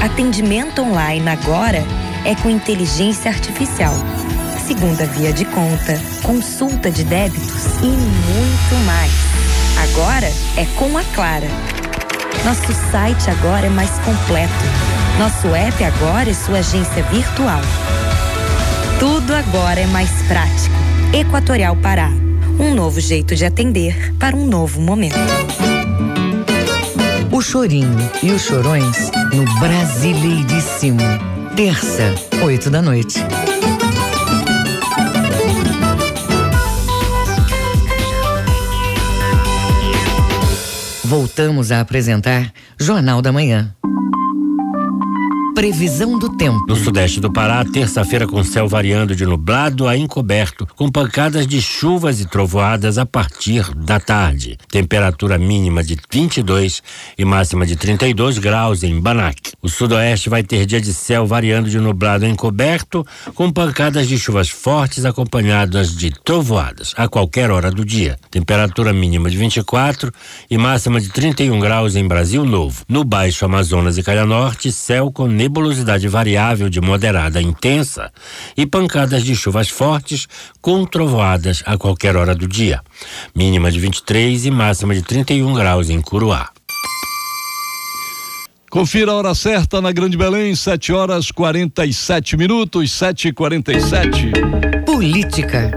Atendimento online agora é com inteligência artificial. Segunda via de conta, consulta de débitos e muito mais. Agora é com a Clara. Nosso site agora é mais completo. Nosso app agora é sua agência virtual. Tudo agora é mais prático. Equatorial Pará. Um novo jeito de atender para um novo momento. O Chorinho e os Chorões no Brasileiríssimo. Terça, oito da noite. Voltamos a apresentar Jornal da Manhã. Previsão do tempo. No sudeste do Pará, terça-feira com céu variando de nublado a encoberto, com pancadas de chuvas e trovoadas a partir da tarde. Temperatura mínima de 22 e máxima de 32 graus em Banac. O sudoeste vai ter dia de céu variando de nublado a encoberto, com pancadas de chuvas fortes acompanhadas de trovoadas a qualquer hora do dia. Temperatura mínima de 24 e máxima de 31 graus em Brasil Novo. No Baixo Amazonas e Calha Norte, céu com nebulosidade variável de moderada a intensa e pancadas de chuvas fortes com trovoadas a qualquer hora do dia. Mínima de 23 e máxima de 31 graus em Curuá. Confira a hora certa na Grande Belém, 7 horas 47 minutos, 7 e 47 Política.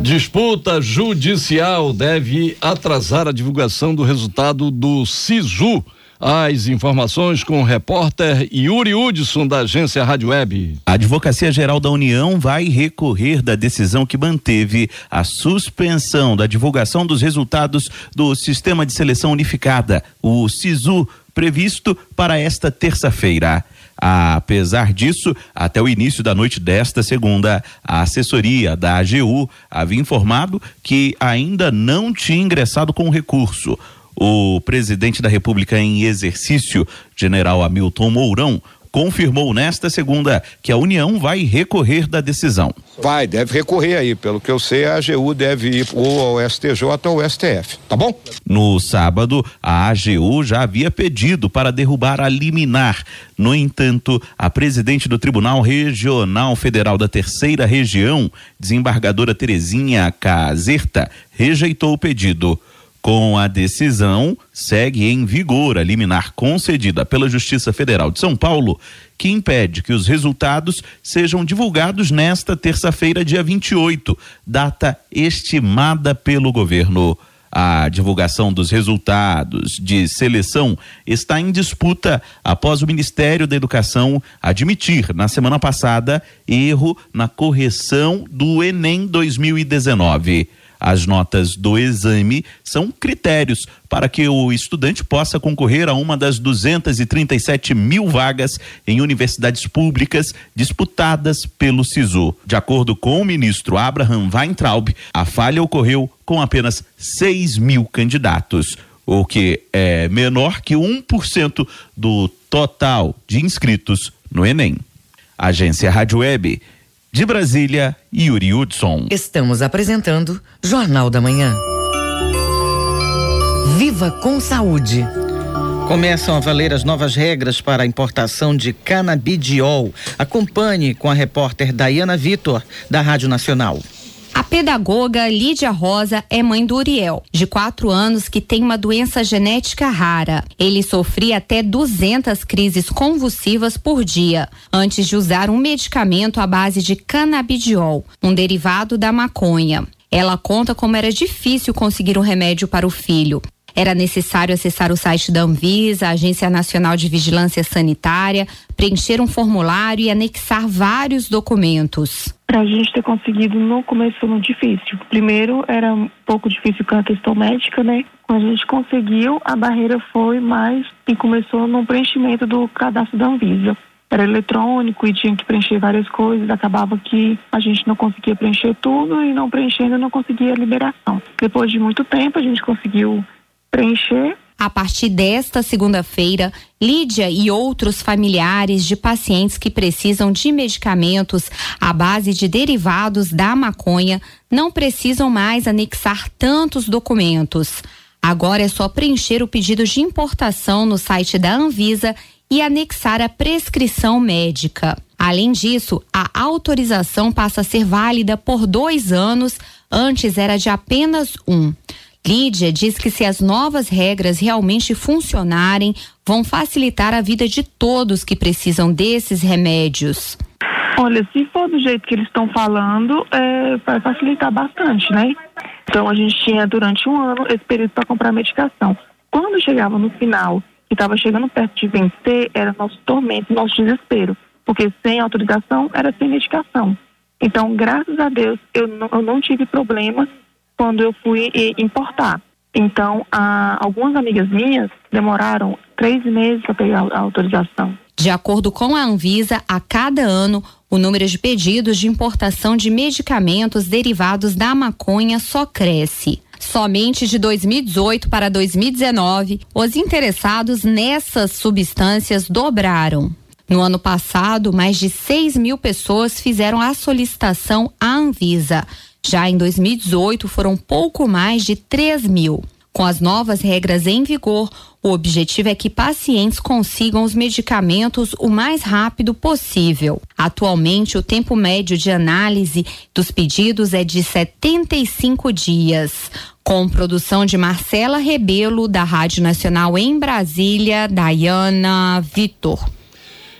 Disputa judicial deve atrasar a divulgação do resultado do SISU as informações com o repórter Yuri Hudson, da agência Rádio Web. A Advocacia Geral da União vai recorrer da decisão que manteve a suspensão da divulgação dos resultados do Sistema de Seleção Unificada, o SISU, previsto para esta terça-feira. Apesar disso, até o início da noite desta segunda, a assessoria da AGU havia informado que ainda não tinha ingressado com o recurso. O presidente da República em exercício, general Hamilton Mourão, confirmou nesta segunda que a União vai recorrer da decisão. Vai, deve recorrer aí. Pelo que eu sei, a AGU deve ir ou ao STJ ou ao STF. Tá bom? No sábado, a AGU já havia pedido para derrubar a liminar. No entanto, a presidente do Tribunal Regional Federal da Terceira Região, desembargadora Terezinha Caserta, rejeitou o pedido. Com a decisão, segue em vigor a liminar concedida pela Justiça Federal de São Paulo, que impede que os resultados sejam divulgados nesta terça-feira, dia 28, data estimada pelo governo. A divulgação dos resultados de seleção está em disputa após o Ministério da Educação admitir, na semana passada, erro na correção do Enem 2019. As notas do exame são critérios para que o estudante possa concorrer a uma das 237 mil vagas em universidades públicas disputadas pelo SISU. De acordo com o ministro Abraham Weintraub, a falha ocorreu com apenas 6 mil candidatos, o que é menor que 1% do total de inscritos no Enem. Agência Rádio Web de Brasília, Yuri Hudson. Estamos apresentando Jornal da Manhã. Viva com saúde. Começam a valer as novas regras para a importação de canabidiol. Acompanhe com a repórter Dayana Vitor, da Rádio Nacional. Pedagoga Lídia Rosa é mãe do Uriel, de quatro anos, que tem uma doença genética rara. Ele sofria até 200 crises convulsivas por dia, antes de usar um medicamento à base de canabidiol, um derivado da maconha. Ela conta como era difícil conseguir um remédio para o filho. Era necessário acessar o site da Anvisa, Agência Nacional de Vigilância Sanitária, preencher um formulário e anexar vários documentos. Para a gente ter conseguido no começo foi difícil. Primeiro era um pouco difícil com a questão médica, né? Quando a gente conseguiu, a barreira foi mais e começou no preenchimento do cadastro da Anvisa era eletrônico e tinha que preencher várias coisas, acabava que a gente não conseguia preencher tudo e não preenchendo não conseguia a liberação. Depois de muito tempo a gente conseguiu preencher. A partir desta segunda-feira, Lídia e outros familiares de pacientes que precisam de medicamentos à base de derivados da maconha não precisam mais anexar tantos documentos. Agora é só preencher o pedido de importação no site da Anvisa e anexar a prescrição médica. Além disso, a autorização passa a ser válida por dois anos, antes era de apenas um. Lídia diz que se as novas regras realmente funcionarem, vão facilitar a vida de todos que precisam desses remédios. Olha, se for do jeito que eles estão falando, é, vai facilitar bastante, né? Então a gente tinha durante um ano esse período para comprar medicação. Quando chegava no final e estava chegando perto de vencer, era nosso tormento, nosso desespero, porque sem autorização era sem medicação. Então, graças a Deus, eu não, eu não tive problema quando eu fui importar. Então, algumas amigas minhas demoraram três meses para pegar a autorização. De acordo com a Anvisa, a cada ano, o número de pedidos de importação de medicamentos derivados da maconha só cresce. Somente de 2018 para 2019, os interessados nessas substâncias dobraram. No ano passado, mais de 6 mil pessoas fizeram a solicitação à Anvisa. Já em 2018, foram pouco mais de 3 mil. Com as novas regras em vigor, o objetivo é que pacientes consigam os medicamentos o mais rápido possível. Atualmente, o tempo médio de análise dos pedidos é de 75 dias. Com produção de Marcela Rebelo, da Rádio Nacional em Brasília, Dayana Vitor.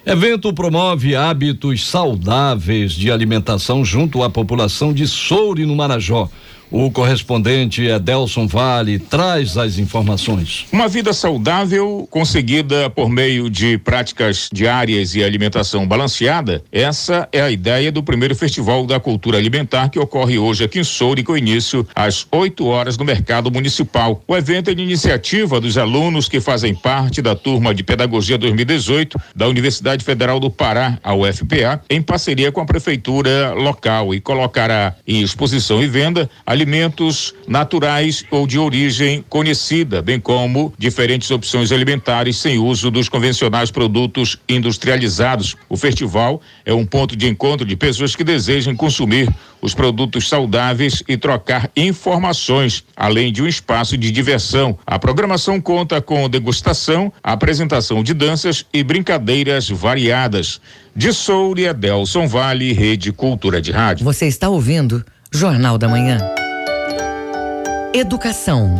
Evento promove hábitos saudáveis de alimentação junto à população de Soure, no Marajó. O correspondente Edelson Vale traz as informações. Uma vida saudável conseguida por meio de práticas diárias e alimentação balanceada, essa é a ideia do primeiro Festival da Cultura Alimentar que ocorre hoje aqui em Soure com início às 8 horas no Mercado Municipal. O evento é de iniciativa dos alunos que fazem parte da turma de Pedagogia 2018 da Universidade Federal do Pará, a UFPA, em parceria com a prefeitura local e colocará em exposição e venda a alimentos naturais ou de origem conhecida, bem como diferentes opções alimentares sem uso dos convencionais produtos industrializados. O festival é um ponto de encontro de pessoas que desejam consumir os produtos saudáveis e trocar informações, além de um espaço de diversão. A programação conta com degustação, apresentação de danças e brincadeiras variadas. De Soure, Adelson Vale, Rede Cultura de Rádio. Você está ouvindo Jornal da Manhã. Educação.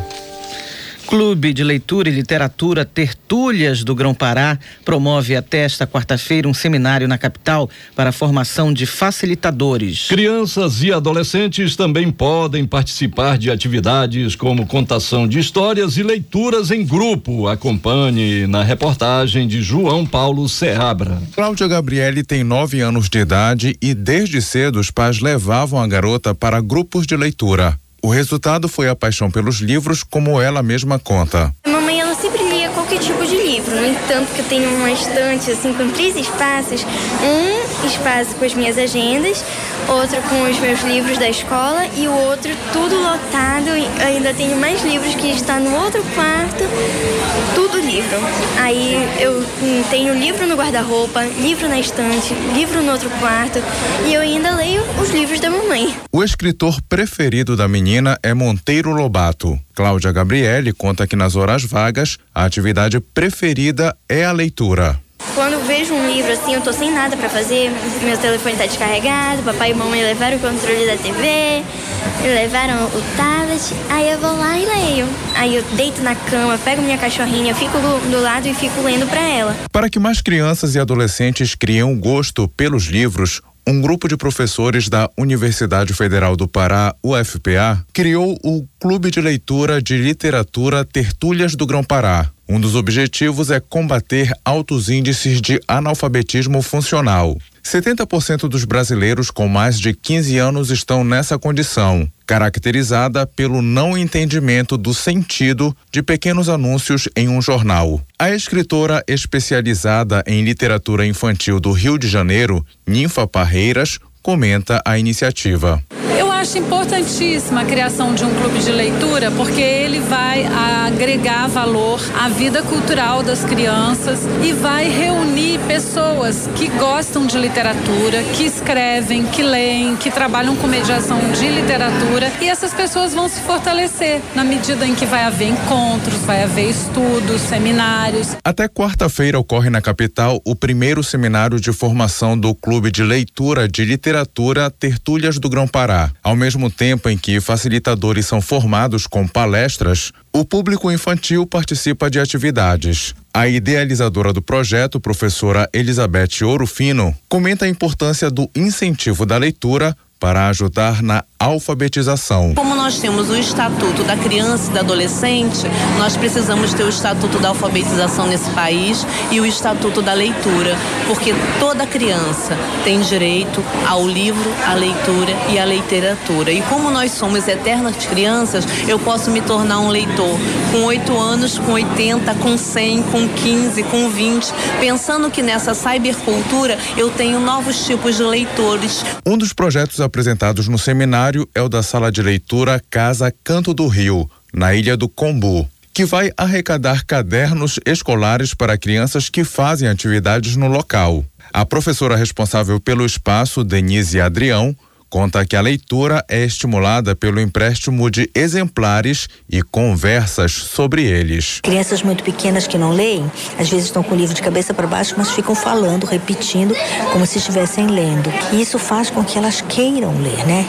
Clube de Leitura e Literatura Tertúlias do Grão-Pará promove até esta quarta-feira um seminário na capital para a formação de facilitadores. Crianças e adolescentes também podem participar de atividades como contação de histórias e leituras em grupo. Acompanhe na reportagem de João Paulo Serrabra. Cláudia Gabriele tem nove anos de idade e desde cedo os pais levavam a garota para grupos de leitura. O resultado foi a paixão pelos livros, como ela mesma conta. Mamãe, ela sempre lia qualquer tipo de livro. No entanto, que eu tenho uma estante assim com três espaços. Um espaço com as minhas agendas, outro com os meus livros da escola e o outro tudo lotado. Ainda tenho mais livros que está no outro quarto, tudo livro. Aí eu tenho livro no guarda-roupa, livro na estante, livro no outro quarto e eu ainda leio os livros da mamãe. O escritor preferido da menina é Monteiro Lobato. Cláudia Gabriele conta que nas horas vagas a atividade preferida é a leitura. Quando vejo um livro assim, eu tô sem nada para fazer, meu telefone tá descarregado, papai e mamãe levaram o controle da TV, levaram o tablet, aí eu vou lá e leio. Aí eu deito na cama, pego minha cachorrinha, fico do, do lado e fico lendo para ela. Para que mais crianças e adolescentes criem um gosto pelos livros, um grupo de professores da Universidade Federal do Pará, UFPA, criou o Clube de Leitura de Literatura Tertúlias do Grão-Pará. Um dos objetivos é combater altos índices de analfabetismo funcional. 70% dos brasileiros com mais de 15 anos estão nessa condição, caracterizada pelo não entendimento do sentido de pequenos anúncios em um jornal. A escritora especializada em literatura infantil do Rio de Janeiro, Ninfa Parreiras, comenta a iniciativa. Eu acho importantíssima a criação de um clube de leitura, porque ele vai agregar valor à vida cultural das crianças e vai reunir pessoas que gostam de literatura, que escrevem, que leem, que trabalham com mediação de literatura e essas pessoas vão se fortalecer na medida em que vai haver encontros, vai haver estudos, seminários. Até quarta-feira ocorre na capital o primeiro seminário de formação do Clube de Leitura de Literatura Tertúlias do Grão-Pará. Ao mesmo tempo em que facilitadores são formados com palestras, o público infantil participa de atividades. A idealizadora do projeto, professora Elizabeth Orofino, comenta a importância do incentivo da leitura para ajudar na alfabetização. Como nós temos o Estatuto da Criança e do Adolescente, nós precisamos ter o Estatuto da Alfabetização nesse país e o Estatuto da Leitura, porque toda criança tem direito ao livro, à leitura e à literatura. E como nós somos eternas crianças, eu posso me tornar um leitor com 8 anos, com 80, com 100, com 15, com 20, pensando que nessa cybercultura eu tenho novos tipos de leitores. Um dos projetos apresentados no seminário é o da sala de leitura Casa Canto do Rio, na Ilha do Combu, que vai arrecadar cadernos escolares para crianças que fazem atividades no local. A professora responsável pelo espaço, Denise Adrião, conta que a leitura é estimulada pelo empréstimo de exemplares e conversas sobre eles. Crianças muito pequenas que não leem, às vezes estão com o livro de cabeça para baixo, mas ficam falando, repetindo, como se estivessem lendo. E isso faz com que elas queiram ler, né?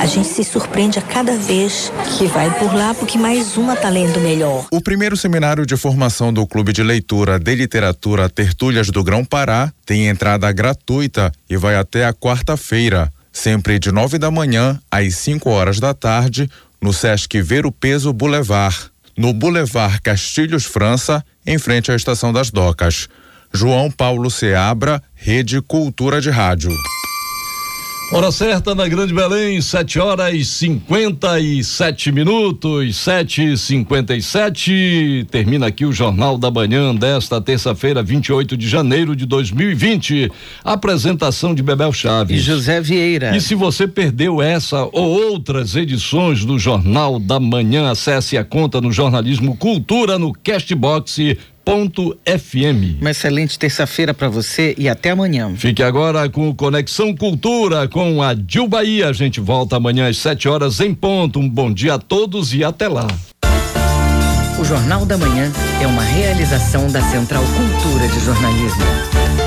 A gente se surpreende a cada vez que vai por lá, porque mais uma está lendo melhor. O primeiro seminário de formação do Clube de Leitura de Literatura Tertúlias do Grão Pará tem entrada gratuita e vai até a quarta-feira sempre de nove da manhã às 5 horas da tarde, no Sesc Ver o Peso Boulevard, no Boulevard Castilhos França, em frente à Estação das Docas. João Paulo Seabra, Rede Cultura de Rádio. Hora certa na Grande Belém, 7 horas e 57 minutos, 7 e 57 Termina aqui o Jornal da Manhã desta terça-feira, 28 de janeiro de 2020. Apresentação de Bebel Chaves. E José Vieira. E se você perdeu essa ou outras edições do Jornal da Manhã, acesse a conta no Jornalismo Cultura no Castbox Ponto FM. Uma excelente terça-feira para você e até amanhã. Fique agora com Conexão Cultura com a Dil Bahia. A gente volta amanhã às 7 horas em ponto. Um bom dia a todos e até lá. O Jornal da Manhã é uma realização da Central Cultura de Jornalismo.